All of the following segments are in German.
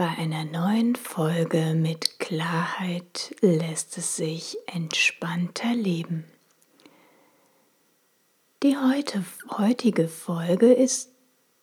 bei einer neuen Folge mit Klarheit lässt es sich entspannter leben. Die heute, heutige Folge ist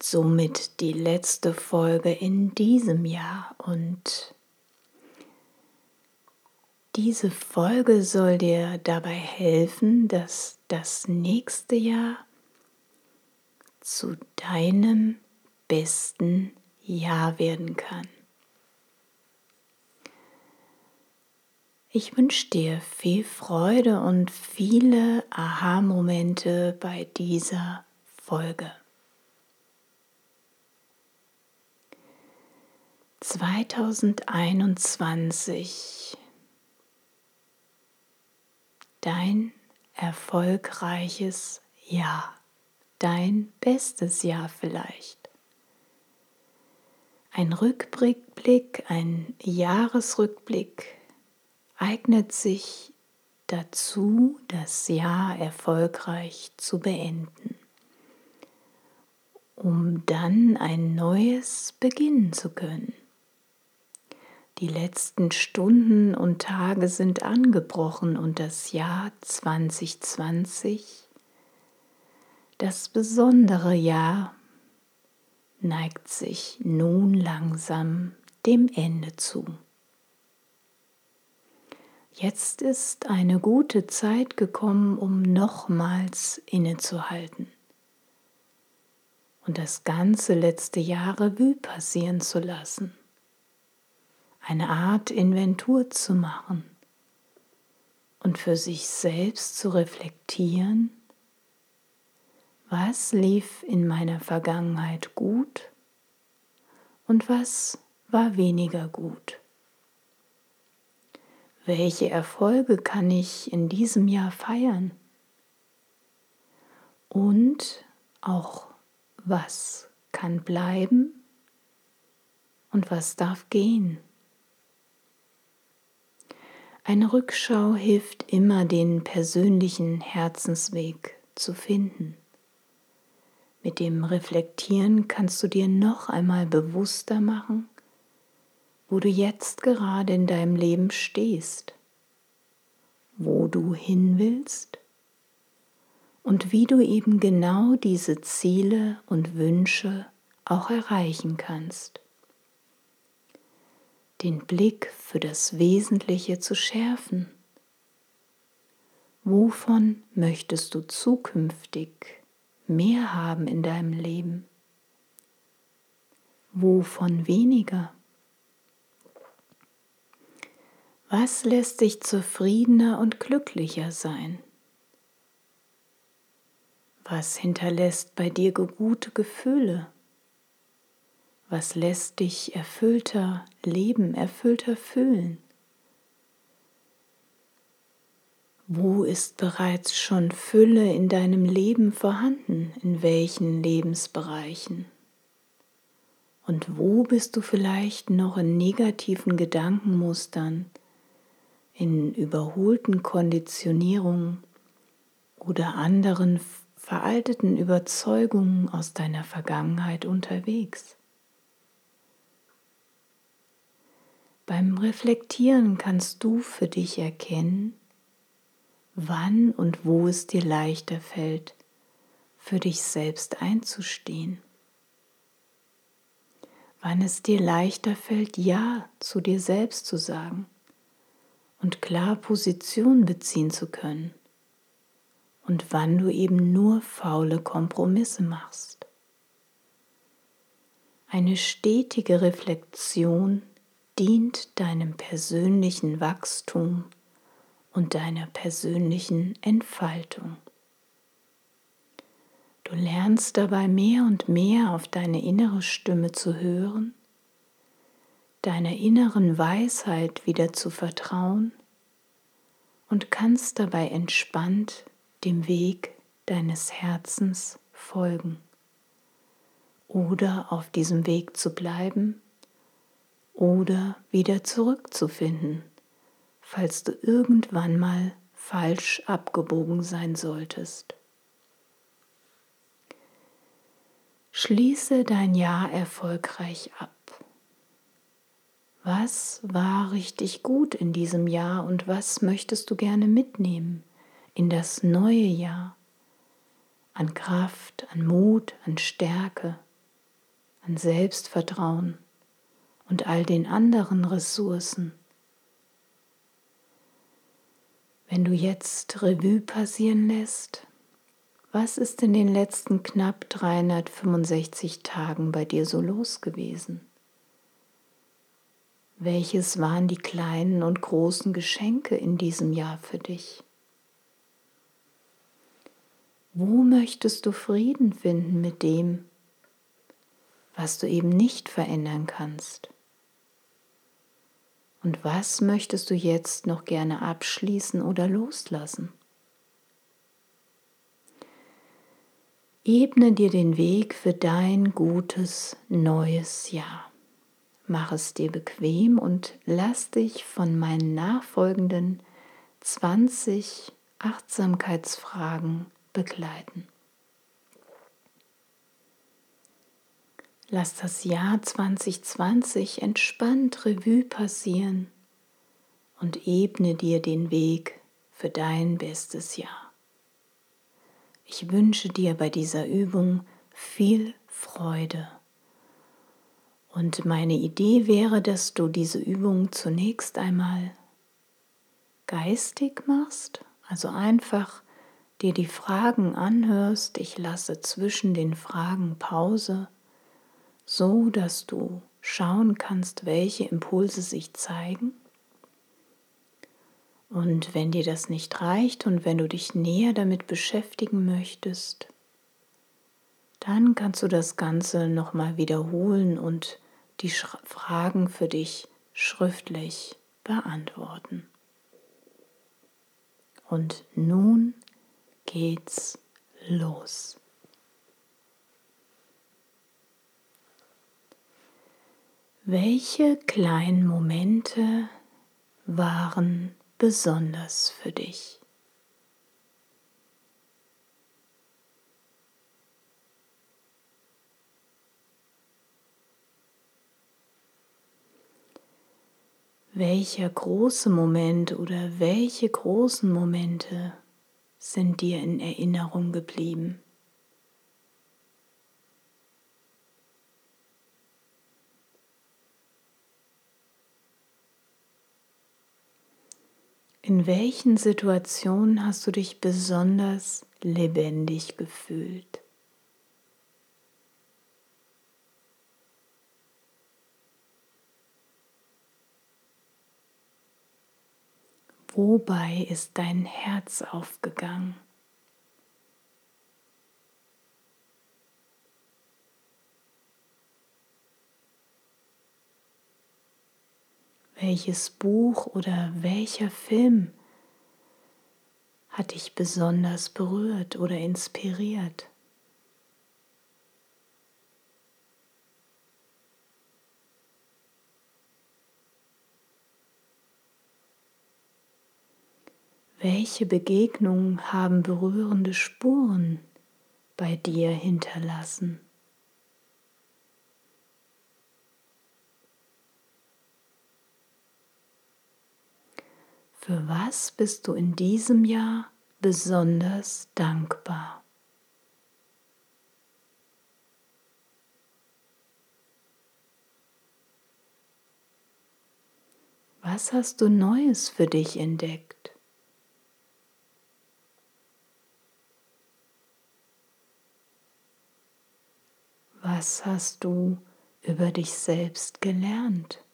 somit die letzte Folge in diesem Jahr und diese Folge soll dir dabei helfen, dass das nächste Jahr zu deinem besten Jahr werden kann. Ich wünsche dir viel Freude und viele Aha-Momente bei dieser Folge. 2021 Dein erfolgreiches Jahr, dein bestes Jahr vielleicht. Ein Rückblick, ein Jahresrückblick eignet sich dazu, das Jahr erfolgreich zu beenden, um dann ein neues beginnen zu können. Die letzten Stunden und Tage sind angebrochen und das Jahr 2020, das besondere Jahr, neigt sich nun langsam dem Ende zu. Jetzt ist eine gute Zeit gekommen, um nochmals innezuhalten. Und das ganze letzte Jahr Revue passieren zu lassen, eine Art Inventur zu machen. Und für sich selbst zu reflektieren, was lief in meiner Vergangenheit gut und was war weniger gut. Welche Erfolge kann ich in diesem Jahr feiern? Und auch was kann bleiben und was darf gehen? Eine Rückschau hilft immer, den persönlichen Herzensweg zu finden. Mit dem Reflektieren kannst du dir noch einmal bewusster machen, wo du jetzt gerade in deinem Leben stehst, wo du hin willst und wie du eben genau diese Ziele und Wünsche auch erreichen kannst. Den Blick für das Wesentliche zu schärfen. Wovon möchtest du zukünftig mehr haben in deinem Leben? Wovon weniger? Was lässt dich zufriedener und glücklicher sein? Was hinterlässt bei dir gute Gefühle? Was lässt dich erfüllter leben, erfüllter fühlen? Wo ist bereits schon Fülle in deinem Leben vorhanden? In welchen Lebensbereichen? Und wo bist du vielleicht noch in negativen Gedankenmustern, in überholten Konditionierungen oder anderen veralteten Überzeugungen aus deiner Vergangenheit unterwegs. Beim Reflektieren kannst du für dich erkennen, wann und wo es dir leichter fällt, für dich selbst einzustehen. Wann es dir leichter fällt, Ja zu dir selbst zu sagen und klar Position beziehen zu können. Und wann du eben nur faule Kompromisse machst. Eine stetige Reflexion dient deinem persönlichen Wachstum und deiner persönlichen Entfaltung. Du lernst dabei mehr und mehr auf deine innere Stimme zu hören, deiner inneren Weisheit wieder zu vertrauen und kannst dabei entspannt dem Weg deines Herzens folgen oder auf diesem Weg zu bleiben oder wieder zurückzufinden, falls du irgendwann mal falsch abgebogen sein solltest. Schließe dein Jahr erfolgreich ab. Was war richtig gut in diesem Jahr und was möchtest du gerne mitnehmen in das neue Jahr? An Kraft, an Mut, an Stärke, an Selbstvertrauen und all den anderen Ressourcen. Wenn du jetzt Revue passieren lässt, was ist in den letzten knapp 365 Tagen bei dir so los gewesen? Welches waren die kleinen und großen Geschenke in diesem Jahr für dich? Wo möchtest du Frieden finden mit dem, was du eben nicht verändern kannst? Und was möchtest du jetzt noch gerne abschließen oder loslassen? Ebne dir den Weg für dein gutes neues Jahr. Mach es dir bequem und lass dich von meinen nachfolgenden 20 Achtsamkeitsfragen begleiten. Lass das Jahr 2020 entspannt Revue passieren und ebne dir den Weg für dein bestes Jahr. Ich wünsche dir bei dieser Übung viel Freude. Und meine Idee wäre, dass du diese Übung zunächst einmal geistig machst, also einfach dir die Fragen anhörst. Ich lasse zwischen den Fragen Pause, so dass du schauen kannst, welche Impulse sich zeigen. Und wenn dir das nicht reicht und wenn du dich näher damit beschäftigen möchtest, dann kannst du das Ganze nochmal wiederholen und die Fragen für dich schriftlich beantworten. Und nun geht's los. Welche kleinen Momente waren besonders für dich. Welcher große Moment oder welche großen Momente sind dir in Erinnerung geblieben? In welchen Situationen hast du dich besonders lebendig gefühlt? Wobei ist dein Herz aufgegangen? Welches Buch oder welcher Film hat dich besonders berührt oder inspiriert? Welche Begegnungen haben berührende Spuren bei dir hinterlassen. Für was bist du in diesem Jahr besonders dankbar? Was hast du Neues für dich entdeckt? Was hast du über dich selbst gelernt?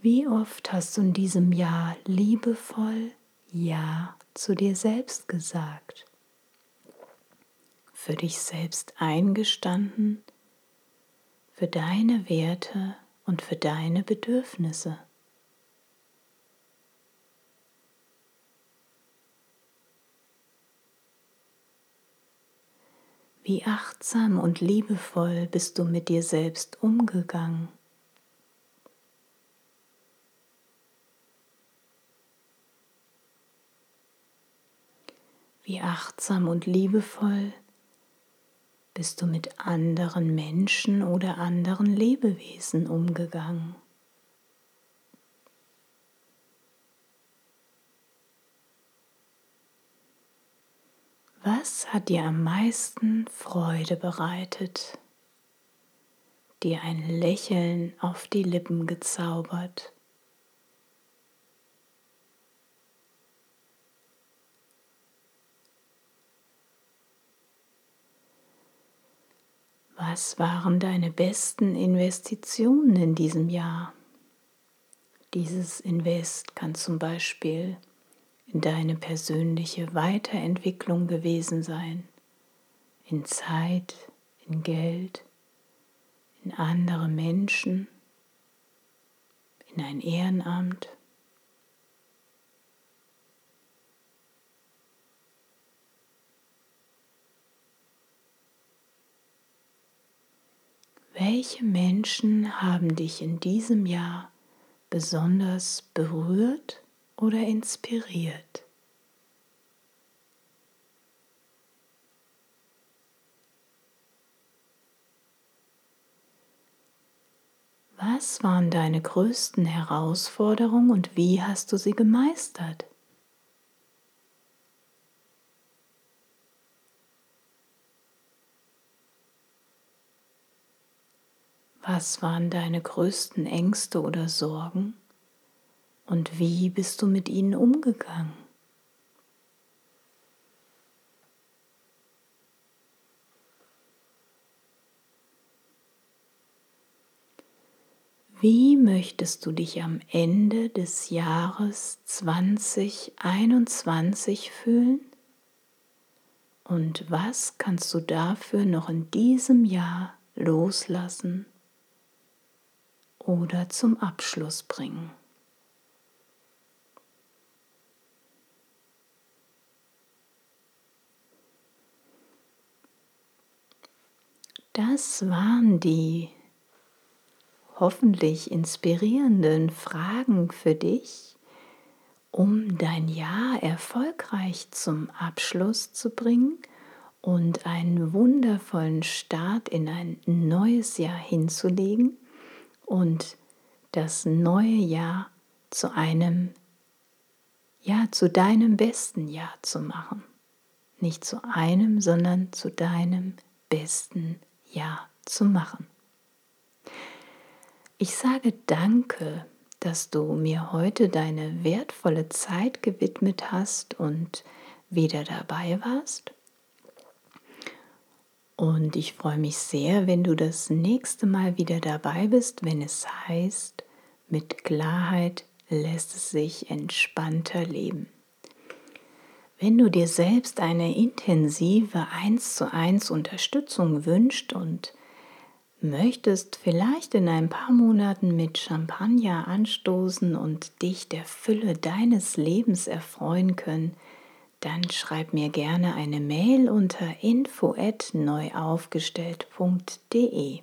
Wie oft hast du in diesem Jahr liebevoll Ja zu dir selbst gesagt? Für dich selbst eingestanden, für deine Werte und für deine Bedürfnisse. Wie achtsam und liebevoll bist du mit dir selbst umgegangen? Wie achtsam und liebevoll bist du mit anderen Menschen oder anderen Lebewesen umgegangen? Was hat dir am meisten Freude bereitet, dir ein Lächeln auf die Lippen gezaubert? Was waren deine besten Investitionen in diesem Jahr? Dieses Invest kann zum Beispiel in deine persönliche Weiterentwicklung gewesen sein, in Zeit, in Geld, in andere Menschen, in ein Ehrenamt. Welche Menschen haben dich in diesem Jahr besonders berührt oder inspiriert? Was waren deine größten Herausforderungen und wie hast du sie gemeistert? Was waren deine größten Ängste oder Sorgen und wie bist du mit ihnen umgegangen? Wie möchtest du dich am Ende des Jahres 2021 fühlen? Und was kannst du dafür noch in diesem Jahr loslassen oder zum Abschluss bringen. Das waren die hoffentlich inspirierenden Fragen für dich, um dein Jahr erfolgreich zum Abschluss zu bringen und einen wundervollen Start in ein neues Jahr hinzulegen und das neue Jahr zu einem, ja, zu deinem besten Jahr zu machen. Nicht zu einem, sondern zu deinem besten Jahr zu machen. Ich sage danke, dass du mir heute deine wertvolle Zeit gewidmet hast und wieder dabei warst. Und ich freue mich sehr, wenn du das nächste Mal wieder dabei bist, wenn es heißt, mit Klarheit lässt es sich entspannter leben. Wenn du dir selbst eine intensive 1 zu 1 Unterstützung wünscht und möchtest vielleicht in ein paar Monaten mit Champagner anstoßen und dich der Fülle deines Lebens erfreuen können, dann schreib mir gerne eine Mail unter info@neuaufgestellt.de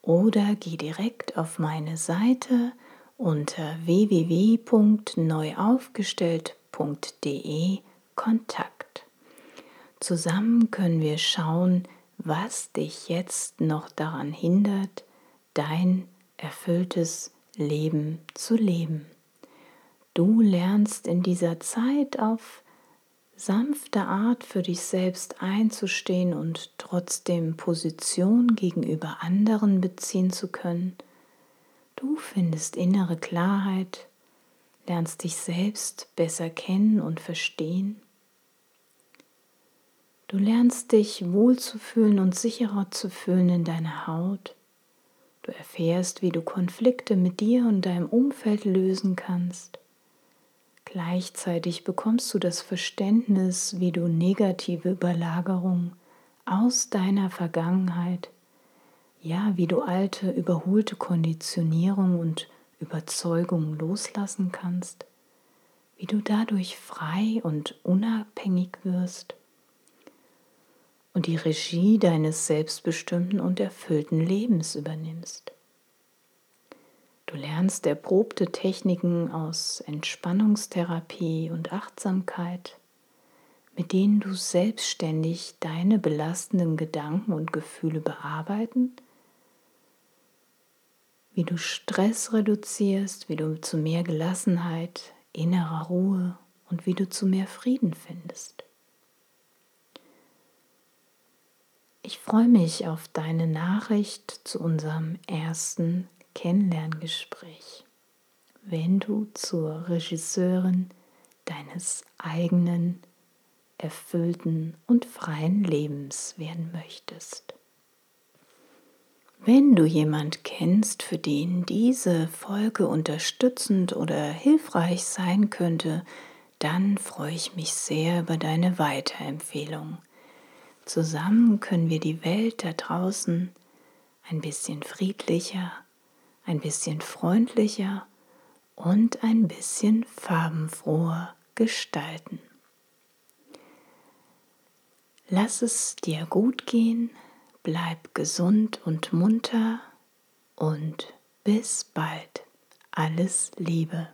oder geh direkt auf meine Seite unter www.neuaufgestellt.de Kontakt. Zusammen können wir schauen, was dich jetzt noch daran hindert, dein erfülltes Leben zu leben. Du lernst in dieser Zeit auf sanfte Art für dich selbst einzustehen und trotzdem Position gegenüber anderen beziehen zu können Du findest innere Klarheit, lernst dich selbst besser kennen und verstehen. Du lernst dich wohlzufühlen und sicherer zu fühlen in deiner Haut. Du erfährst, wie du Konflikte mit dir und deinem Umfeld lösen kannst. Gleichzeitig bekommst du das Verständnis, wie du negative Überlagerung aus deiner Vergangenheit ja, wie du alte, überholte Konditionierung und Überzeugungen loslassen kannst, wie du dadurch frei und unabhängig wirst und die Regie deines selbstbestimmten und erfüllten Lebens übernimmst. Du lernst erprobte Techniken aus Entspannungstherapie und Achtsamkeit, mit denen du selbstständig deine belastenden Gedanken und Gefühle bearbeiten wie du Stress reduzierst, wie du zu mehr Gelassenheit, innerer Ruhe und wie du zu mehr Frieden findest. Ich freue mich auf deine Nachricht zu unserem ersten Kennenlerngespräch, wenn du zur Regisseurin deines eigenen, erfüllten und freien Lebens werden möchtest. Wenn du jemand kennst, für den diese Folge unterstützend oder hilfreich sein könnte, dann freue ich mich sehr über deine Weiterempfehlung. Zusammen können wir die Welt da draußen ein bisschen friedlicher, ein bisschen freundlicher und ein bisschen farbenfroher gestalten. Lass es dir gut gehen bleib gesund und munter und bis bald. Alles Liebe.